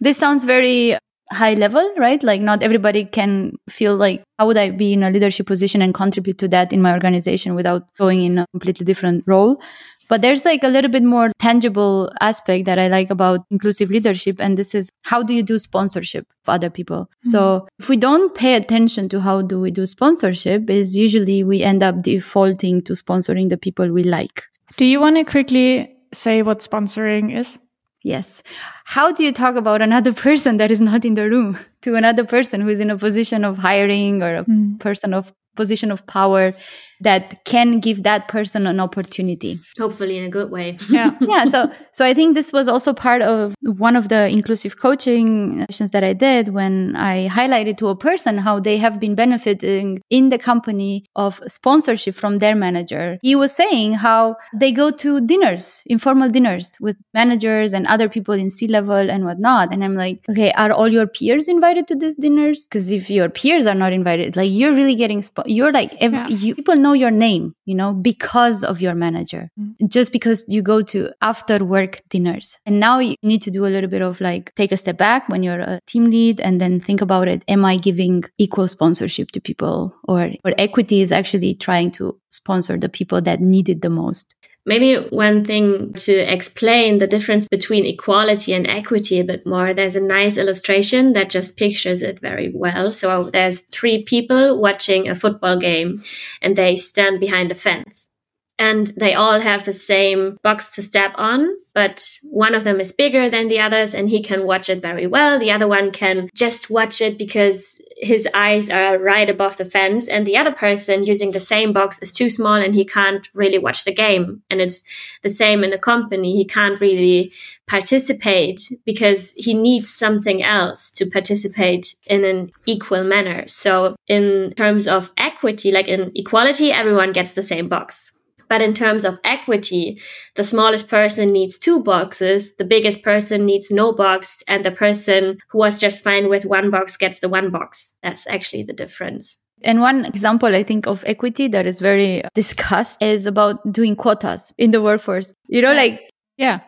This sounds very high level, right? Like not everybody can feel like how would I be in a leadership position and contribute to that in my organization without going in a completely different role. But there's like a little bit more tangible aspect that I like about inclusive leadership. And this is how do you do sponsorship for other people? Mm-hmm. So if we don't pay attention to how do we do sponsorship is usually we end up defaulting to sponsoring the people we like. Do you want to quickly say what sponsoring is? Yes. How do you talk about another person that is not in the room to another person who is in a position of hiring or a mm. person of position of power that can give that person an opportunity. Hopefully in a good way. Yeah. Yeah so so i think this was also part of one of the inclusive coaching sessions that i did when i highlighted to a person how they have been benefiting in the company of sponsorship from their manager. He was saying how they go to dinners informal dinners with managers and other people in c level and whatnot. And i'm like okay are all your peers invited to these dinners? Because if your peers are not invited like you're really getting sp- you're like every, yeah. you, people know your name, you know, because of your manager, mm-hmm. just because you go to after work dinners. And now you need to do a little bit of like take a step back when you're a team lead and then think about it. Am I giving equal sponsorship to people or, or equity is actually trying to sponsor the people that need it the most? Maybe one thing to explain the difference between equality and equity a bit more, there's a nice illustration that just pictures it very well. So there's three people watching a football game and they stand behind a fence and they all have the same box to step on but one of them is bigger than the others and he can watch it very well. The other one can just watch it because his eyes are right above the fence and the other person using the same box is too small and he can't really watch the game. And it's the same in a company. He can't really participate because he needs something else to participate in an equal manner. So in terms of equity like in equality everyone gets the same box but in terms of equity, the smallest person needs two boxes, the biggest person needs no box, and the person who was just fine with one box gets the one box. That's actually the difference. And one example I think of equity that is very discussed is about doing quotas in the workforce. You know, like yeah.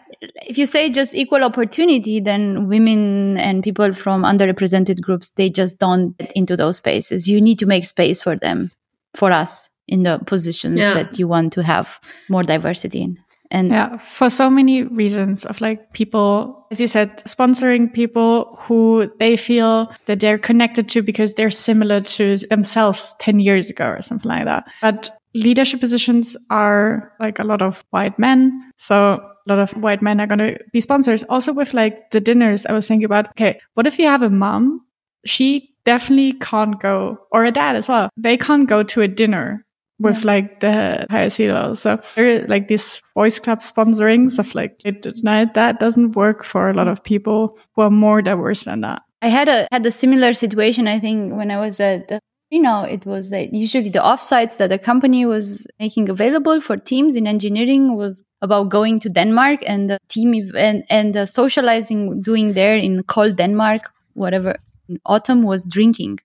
If you say just equal opportunity, then women and people from underrepresented groups, they just don't get into those spaces. You need to make space for them, for us in the positions yeah. that you want to have more diversity in. And yeah for so many reasons of like people as you said sponsoring people who they feel that they're connected to because they're similar to themselves 10 years ago or something like that. But leadership positions are like a lot of white men. So a lot of white men are going to be sponsors. Also with like the dinners i was thinking about okay what if you have a mom? She definitely can't go or a dad as well. They can't go to a dinner with yeah. like the higher C level. So there are like these boys club sponsorings of like late at night. That doesn't work for a lot of people who are more diverse than that. I had a had a similar situation. I think when I was at the you know, it was that usually the offsites that the company was making available for teams in engineering was about going to Denmark and the team and and the socializing doing there in cold Denmark, whatever in autumn was drinking.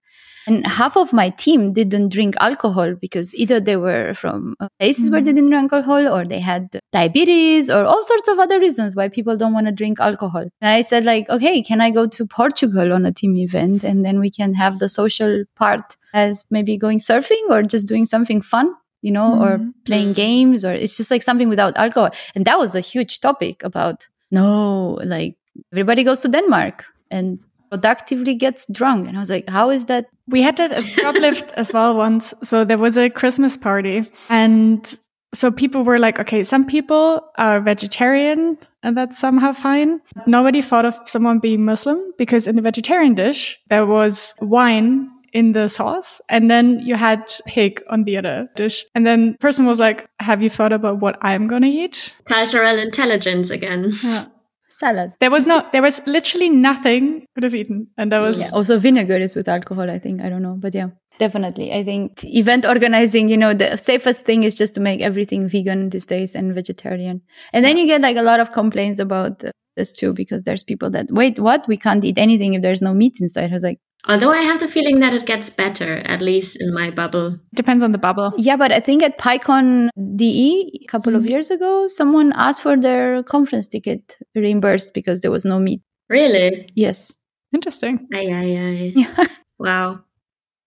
And half of my team didn't drink alcohol because either they were from places mm-hmm. where they didn't drink alcohol or they had diabetes or all sorts of other reasons why people don't want to drink alcohol. And I said like, okay, can I go to Portugal on a team event and then we can have the social part as maybe going surfing or just doing something fun? You know, mm-hmm. or playing games, or it's just like something without alcohol. And that was a huge topic about no, like everybody goes to Denmark and productively gets drunk. And I was like, how is that? We had that at Droplift as well once. So there was a Christmas party and so people were like, okay, some people are vegetarian and that's somehow fine. Nobody thought of someone being Muslim because in the vegetarian dish, there was wine in the sauce and then you had pig on the other dish. And then the person was like, have you thought about what I'm going to eat? Cultural intelligence again. Yeah. Salad. There was no, there was literally nothing could have eaten. And there was, Yeah. Also, vinegar is with alcohol, I think. I don't know. But yeah, definitely. I think event organizing, you know, the safest thing is just to make everything vegan these days and vegetarian. And then you get like a lot of complaints about uh, this too, because there's people that, wait, what? We can't eat anything if there's no meat inside. I was like, Although I have the feeling that it gets better, at least in my bubble. depends on the bubble. yeah, but I think at PyCon DE a couple of mm-hmm. years ago, someone asked for their conference ticket reimbursed because there was no meat. Really? Yes. Interesting. Aye, aye, aye. Yeah. Wow.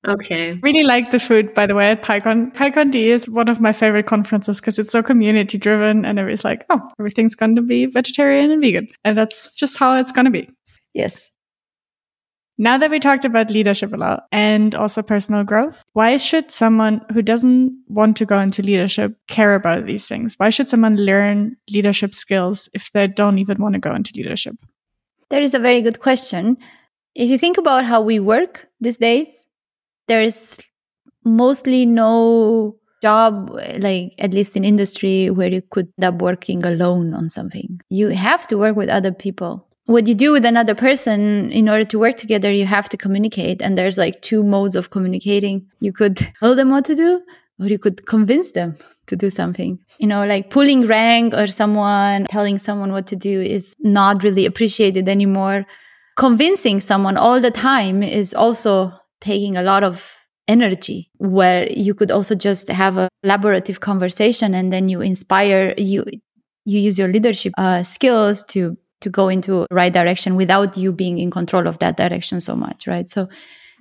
Okay. Really like the food, by the way, at PyCon. PyCon DE is one of my favorite conferences because it's so community driven and everybody's like, oh, everything's going to be vegetarian and vegan. And that's just how it's going to be. Yes. Now that we talked about leadership a lot and also personal growth, why should someone who doesn't want to go into leadership care about these things? Why should someone learn leadership skills if they don't even want to go into leadership? That is a very good question. If you think about how we work these days, there is mostly no job, like at least in industry, where you could end up working alone on something. You have to work with other people. What you do with another person in order to work together, you have to communicate. And there's like two modes of communicating. You could tell them what to do, or you could convince them to do something. You know, like pulling rank or someone telling someone what to do is not really appreciated anymore. Convincing someone all the time is also taking a lot of energy where you could also just have a collaborative conversation and then you inspire you you use your leadership uh, skills to to go into the right direction without you being in control of that direction so much right? So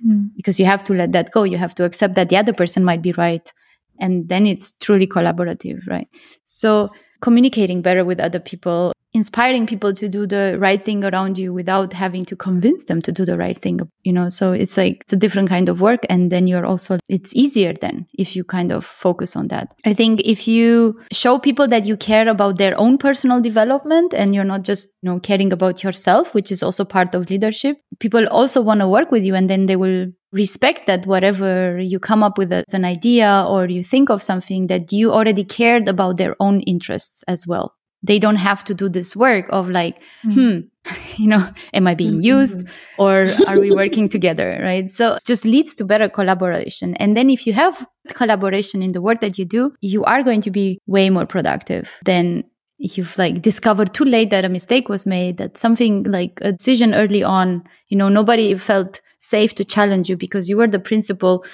mm. because you have to let that go you have to accept that the other person might be right and then it's truly collaborative right? So communicating better with other people inspiring people to do the right thing around you without having to convince them to do the right thing you know? So it's like it's a different kind of work and then you're also it's easier then if you kind of focus on that. I think if you show people that you care about their own personal development and you're not just you know caring about yourself which is also part of leadership people also want to work with you and then they will respect that whatever you come up with as an idea or you think of something that you already cared about their own interests as well they don't have to do this work of like hmm. you know am i being used or are we working together right? So just leads to better collaboration. And then if you have collaboration in the work that you do you are going to be way more productive than you've like discovered too late that a mistake was made that something like a decision early on you know nobody felt safe to challenge you because you were the principal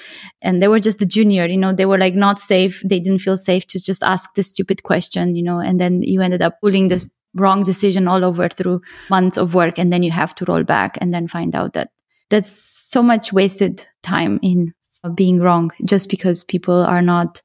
and they were just the junior you know they were like not safe they didn't feel safe to just ask the stupid question you know and then you ended up pulling this wrong decision all over through months of work and then you have to roll back and then find out that that's so much wasted time in being wrong just because people are not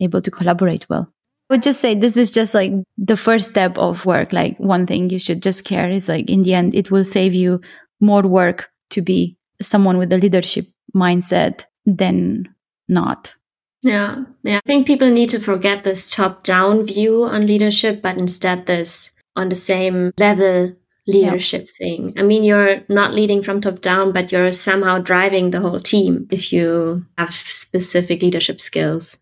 able to collaborate well I would just say this is just like the first step of work. Like one thing you should just care is like in the end, it will save you more work to be someone with a leadership mindset than not. Yeah. Yeah. I think people need to forget this top down view on leadership, but instead this on the same level leadership thing. I mean, you're not leading from top down, but you're somehow driving the whole team if you have specific leadership skills.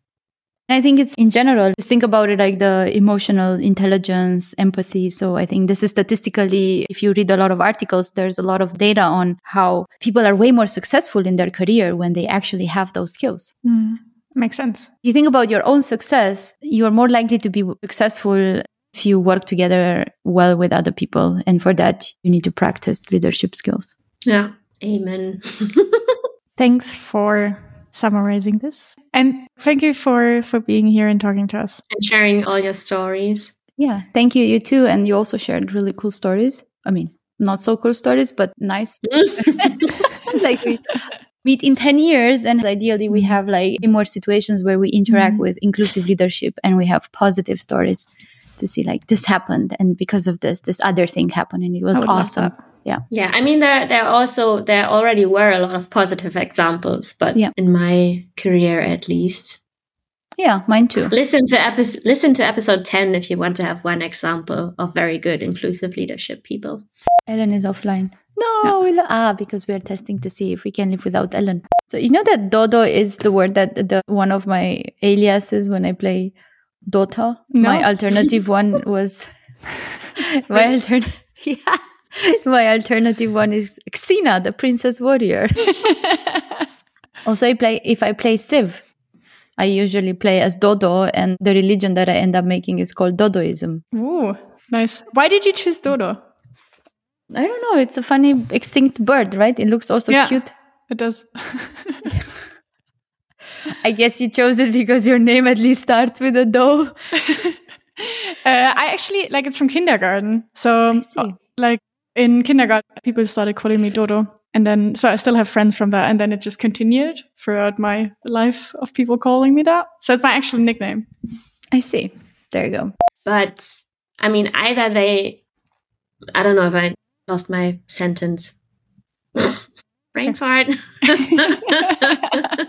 I think it's in general, just think about it like the emotional intelligence, empathy. So I think this is statistically, if you read a lot of articles, there's a lot of data on how people are way more successful in their career when they actually have those skills. Mm, makes sense. If you think about your own success, you're more likely to be successful if you work together well with other people. And for that, you need to practice leadership skills. Yeah. Amen. Thanks for summarizing this. And thank you for for being here and talking to us. and sharing all your stories. Yeah. Thank you. You too. And you also shared really cool stories. I mean, not so cool stories, but nice. like we meet in 10 years and ideally we have like more situations where we interact Mhm. with inclusive leadership and we have positive stories to see like this happened and because of this this other thing happened and it was I would love awesome that. Yeah, I mean there there also there already were a lot of positive examples, but Yeah. in my career at least. Yeah, mine too. Listen to episode listen to episode 10 if you want to have one example of very good inclusive leadership people. Ellen is offline. No, we lo- ah, because we are testing to see if we can live without Ellen. So you know that Dodo is the word that the one of my aliases when I play Dota. No. My alternative one was my alternative. Yeah, my alternative one is Xena, the princess warrior. also, I play if I play Civ. I usually play as Dodo, and the religion that I end up making is called Dodoism. Ooh, nice. Why did you choose Dodo? I don't know. It's a funny extinct bird, right? It looks also Yeah. cute. It does. I guess you chose it because your name at least starts with a doe. Uh, I actually like it's from kindergarten. So, uh, like in kindergarten, people started calling me Dodo, and then so I still have friends from that, and then it just continued throughout my life of people calling me that. So it's my actual nickname. I see. There you go. But I mean, either they, I don't know if I lost my sentence. Brain fart.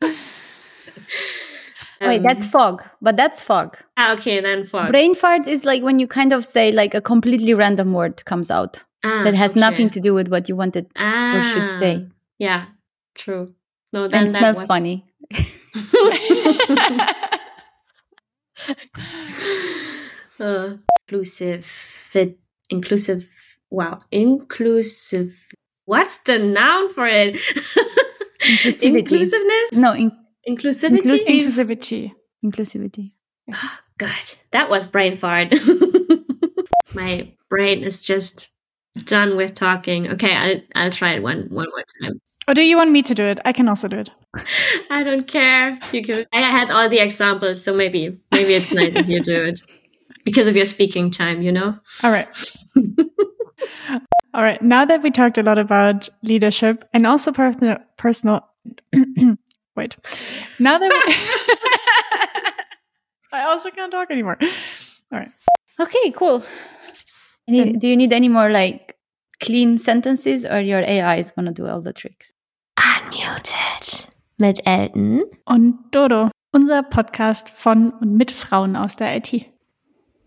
Wait, Um, that's fog, but that's fog. ah, okay. Then fog. Brain fart is like when you kind of say like a completely random word comes out Ah, that has okay. nothing to do with what you wanted or should say Ah, Yeah, true. No, then and that smells was- funny. uh, inclusive, fit, inclusive. Wow, inclusive. What's the noun for it? Inclusiveness. No, in- inclusivity. Inclusive. Inclusivity. inclusivity. Oh, God, that was brain fart. My brain is just done with talking. Okay, I'll I'll try it one one more time. Or do you want me to do it? I can also do it. I don't care. You can. I had all the examples, so maybe maybe it's nice if you do it because of your speaking time. You know. All right. All right. Now that we talked a lot about leadership and also personal, personal. wait. Now that we, I also can't talk anymore. All right. Okay, cool. Any, do you need any more like clean sentences or your AI is going to do all the tricks? Unmuted mit Elton. Und Dodo, unser Podcast von und mit Frauen aus der IT.